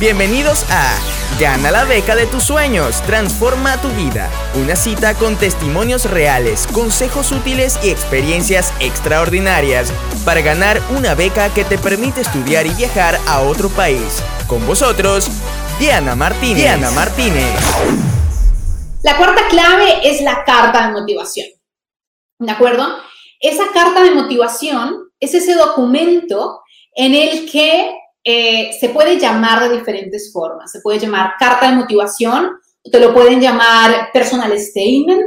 Bienvenidos a Gana la beca de tus sueños, transforma tu vida. Una cita con testimonios reales, consejos útiles y experiencias extraordinarias para ganar una beca que te permite estudiar y viajar a otro país. Con vosotros, Diana Martínez. Diana Martínez. La cuarta clave es la carta de motivación. ¿De acuerdo? Esa carta de motivación es ese documento en el que eh, se puede llamar de diferentes formas. Se puede llamar carta de motivación, te lo pueden llamar personal statement,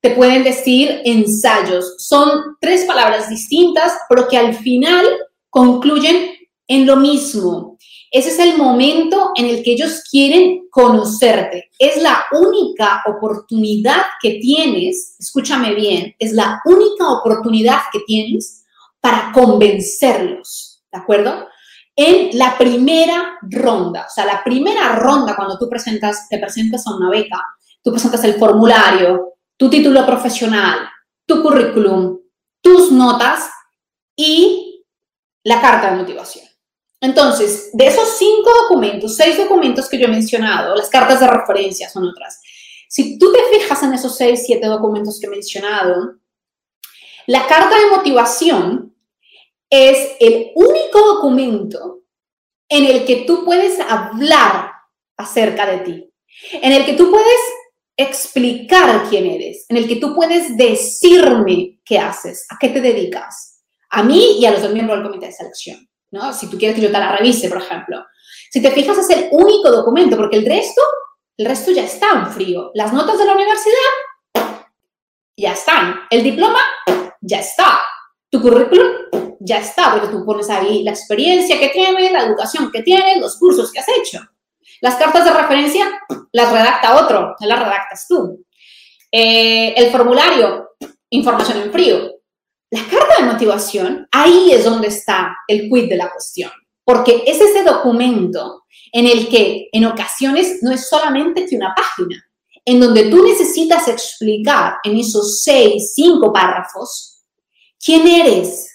te pueden decir ensayos. Son tres palabras distintas, pero que al final concluyen en lo mismo. Ese es el momento en el que ellos quieren conocerte. Es la única oportunidad que tienes, escúchame bien, es la única oportunidad que tienes para convencerlos, ¿de acuerdo? En la primera ronda. O sea, la primera ronda cuando tú presentas, te presentas a una beca, tú presentas el formulario, tu título profesional, tu currículum, tus notas y la carta de motivación. Entonces, de esos cinco documentos, seis documentos que yo he mencionado, las cartas de referencia son otras. Si tú te fijas en esos seis, siete documentos que he mencionado, la carta de motivación es el único documento en el que tú puedes hablar acerca de ti, en el que tú puedes explicar quién eres, en el que tú puedes decirme qué haces, a qué te dedicas, a mí y a los miembros del comité de selección, ¿no? Si tú quieres que yo te la revise, por ejemplo. Si te fijas, es el único documento, porque el resto, el resto ya está en frío. Las notas de la universidad ya están. El diploma ya está. Tu currículum ya está, porque tú pones ahí la experiencia que tienes, la educación que tienes, los cursos que has hecho. Las cartas de referencia las redacta otro, las redactas tú. Eh, el formulario, información en frío. La carta de motivación, ahí es donde está el quid de la cuestión, porque es ese documento en el que en ocasiones no es solamente que una página, en donde tú necesitas explicar en esos seis, cinco párrafos quién eres,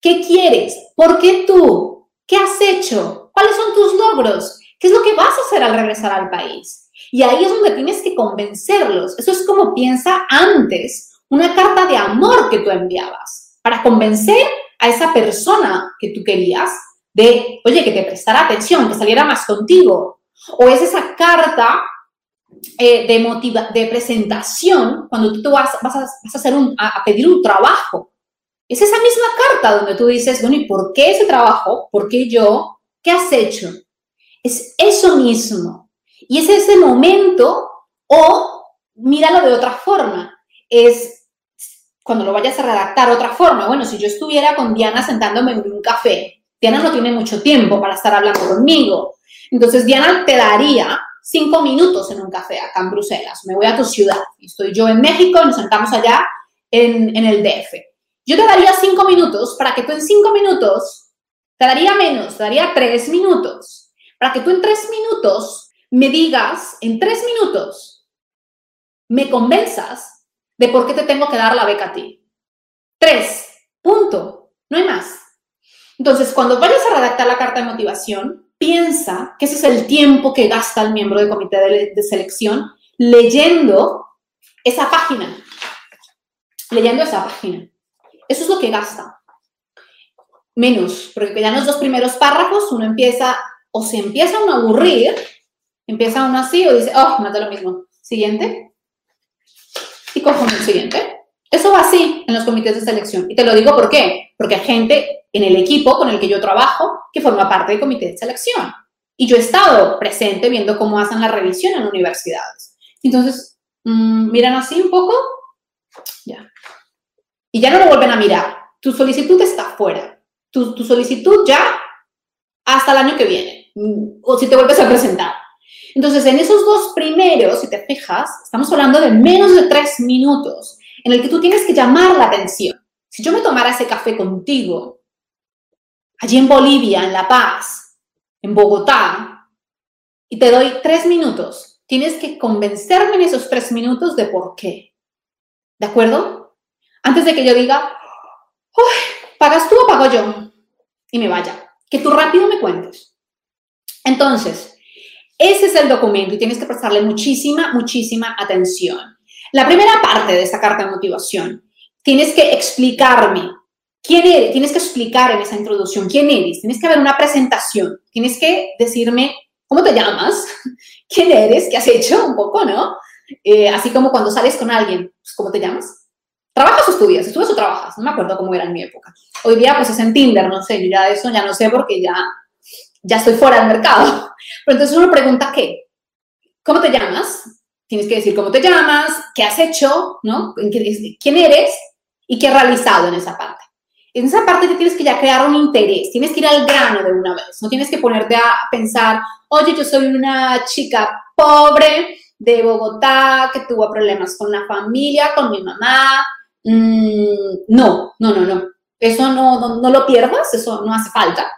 ¿Qué quieres? ¿Por qué tú? ¿Qué has hecho? ¿Cuáles son tus logros? ¿Qué es lo que vas a hacer al regresar al país? Y ahí es donde tienes que convencerlos. Eso es como piensa antes una carta de amor que tú enviabas para convencer a esa persona que tú querías de, oye, que te prestara atención, que saliera más contigo. O es esa carta eh, de, motiva de presentación cuando tú vas, a, hacer a pedir un trabajo es esa misma carta donde tú dices, bueno, ¿y por qué ese trabajo? ¿Por qué yo? ¿Qué has hecho? Es eso mismo. Y es ese momento, o míralo de otra forma, es cuando lo vayas a redactar otra forma. Bueno, si yo estuviera con Diana sentándome en un café, Diana no tiene mucho tiempo para estar hablando conmigo. Entonces, Diana te daría cinco minutos en un café acá en Bruselas. Me voy a tu ciudad. Estoy yo en México, nos sentamos allá en, en el DF. Yo te daría cinco minutos para que tú en cinco minutos, te daría menos, te daría tres minutos, para que tú en tres minutos me digas, en tres minutos, me convenzas de por qué te tengo que dar la beca a ti. Tres, punto, no hay más. Entonces, cuando vayas a redactar la carta de motivación, piensa que ese es el tiempo que gasta el miembro del comité de, de selección leyendo esa página. Leyendo esa página. Eso es lo que gasta. Menos, porque ya en los dos primeros párrafos uno empieza, o se empieza uno a aburrir, empieza uno así o dice, oh, no lo mismo. Siguiente. Y cojo el siguiente. Eso va así en los comités de selección. Y te lo digo por qué. Porque hay gente en el equipo con el que yo trabajo que forma parte del comité de selección. Y yo he estado presente viendo cómo hacen la revisión en universidades. Entonces, mm, miran así un poco. Ya y ya no lo vuelven a mirar. Tu solicitud está fuera. Tu, tu solicitud ya hasta el año que viene, o si te vuelves a presentar. Entonces, en esos dos primeros, si te fijas, estamos hablando de menos de tres minutos en el que tú tienes que llamar la atención. Si yo me tomara ese café contigo, allí en Bolivia, en La Paz, en Bogotá, y te doy tres minutos, tienes que convencerme en esos tres minutos de por qué. ¿De acuerdo? Antes de que yo diga, ¿pagas tú o pago yo? Y me vaya. Que tú rápido me cuentes. Entonces, Ese es el documento y tienes que prestarle muchísima, muchísima atención. La primera parte de esta carta de motivación, tienes que explicarme quién eres, tienes que explicar en esa introducción quién eres, tienes que haber una presentación, tienes que decirme cómo te llamas, quién eres, qué has hecho un poco, ¿no? Eh, así como cuando sales con alguien, pues, ¿cómo te llamas? ¿Trabajas o estudias? ¿Estudias o trabajas? No me acuerdo cómo era en mi época. Hoy día pues es en Tinder, no sé, ya eso ya no sé porque ya, ya estoy fuera del mercado. Pero entonces uno pregunta qué, ¿cómo te llamas? Tienes que decir cómo te llamas, qué has hecho, ¿no? ¿Quién eres? Y qué has realizado en esa parte. En esa parte te tienes que ya crear un interés, tienes que ir al grano de una vez, no tienes que ponerte a pensar, oye, yo soy una chica pobre de Bogotá que tuvo problemas con la familia, con mi mamá. Mm, no, no, no, no. Eso no, no, lo pierdas, eso no hace falta.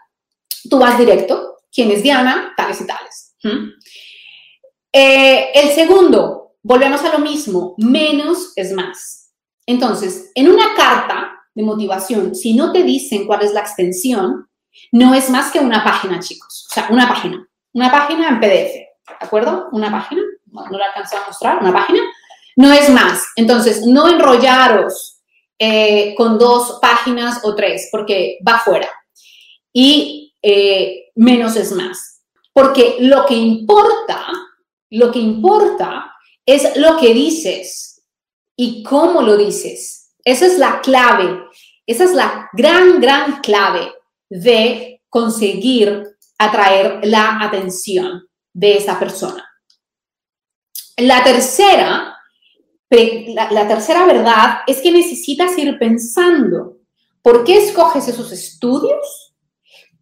Tú vas directo. ¿Quién es Diana? Tales y tales. Eh, el segundo, volvemos a lo mismo, menos es más. Entonces, en una carta de motivación, si no te dicen cuál es la extensión, no es más que una página, chicos. O sea, una página. Una página en PDF. ¿De acuerdo? Una página no la alcancé a mostrar, una página, no es más. Entonces, no enrollaros eh, con dos páginas o tres, porque va fuera. Y eh, menos es más. Porque lo que importa, lo que importa es lo que dices y cómo lo dices. Esa es la clave, esa es la gran, gran clave de conseguir atraer la atención de esa persona. La tercera, la, tercera verdad es que necesitas ir pensando por qué escoges esos estudios,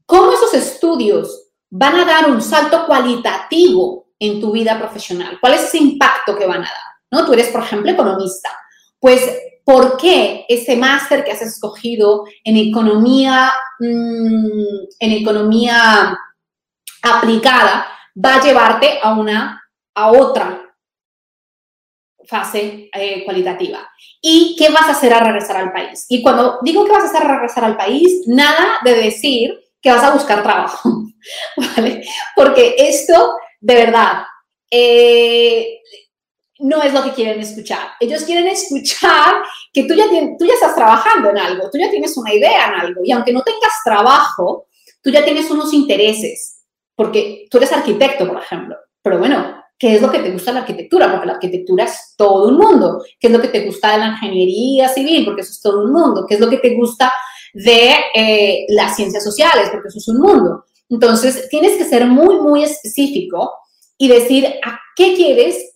cómo esos estudios van a dar un salto cualitativo en tu vida profesional, cuál es ese impacto que van a dar. ¿no? Tú eres, por ejemplo, economista. Pues, ¿por qué ese máster que has escogido en economía, mm, en economía aplicada va a llevarte a una, a otra fase eh, cualitativa. ¿Y qué vas a hacer al regresar al país? Y cuando digo que vas a hacer al regresar al país, nada de decir que vas a buscar trabajo, ¿vale? Porque esto, de verdad, eh, no es lo que quieren escuchar. Ellos quieren escuchar que tú ya, tú ya estás trabajando en algo, tú ya tienes una idea en algo, y aunque no tengas trabajo, tú ya tienes unos intereses, porque tú eres arquitecto, por ejemplo, pero bueno, qué es lo que te gusta de la arquitectura, porque la arquitectura es todo un mundo, qué es lo que te gusta de la ingeniería civil, porque eso es todo un mundo, qué es lo que te gusta de eh, las ciencias sociales, porque eso es un mundo. Entonces, tienes que ser muy, muy específico y decir a qué quieres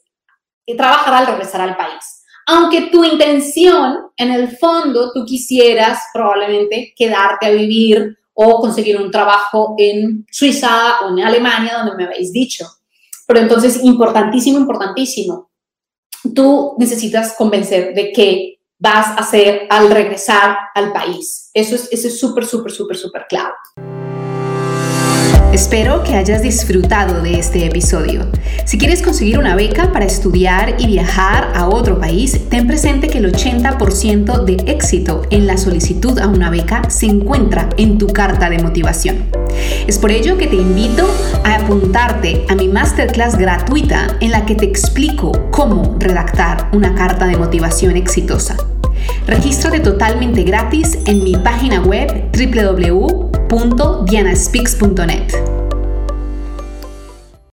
trabajar al regresar al país. Aunque tu intención, en el fondo, tú quisieras probablemente quedarte a vivir o conseguir un trabajo en Suiza o en Alemania, donde me habéis dicho. Pero entonces, importantísimo, importantísimo, tú necesitas convencer de qué vas a hacer al regresar al país. Eso es eso es súper, súper, súper, súper clave. Espero que hayas disfrutado de este episodio. Si quieres conseguir una beca para estudiar y viajar a otro país, ten presente que el 80% de éxito en la solicitud a una beca se encuentra en tu carta de motivación. Es por ello que te invito a apuntarte a mi masterclass gratuita en la que te explico cómo redactar una carta de motivación exitosa. Regístrate totalmente gratis en mi página web www.dianaspeaks.net.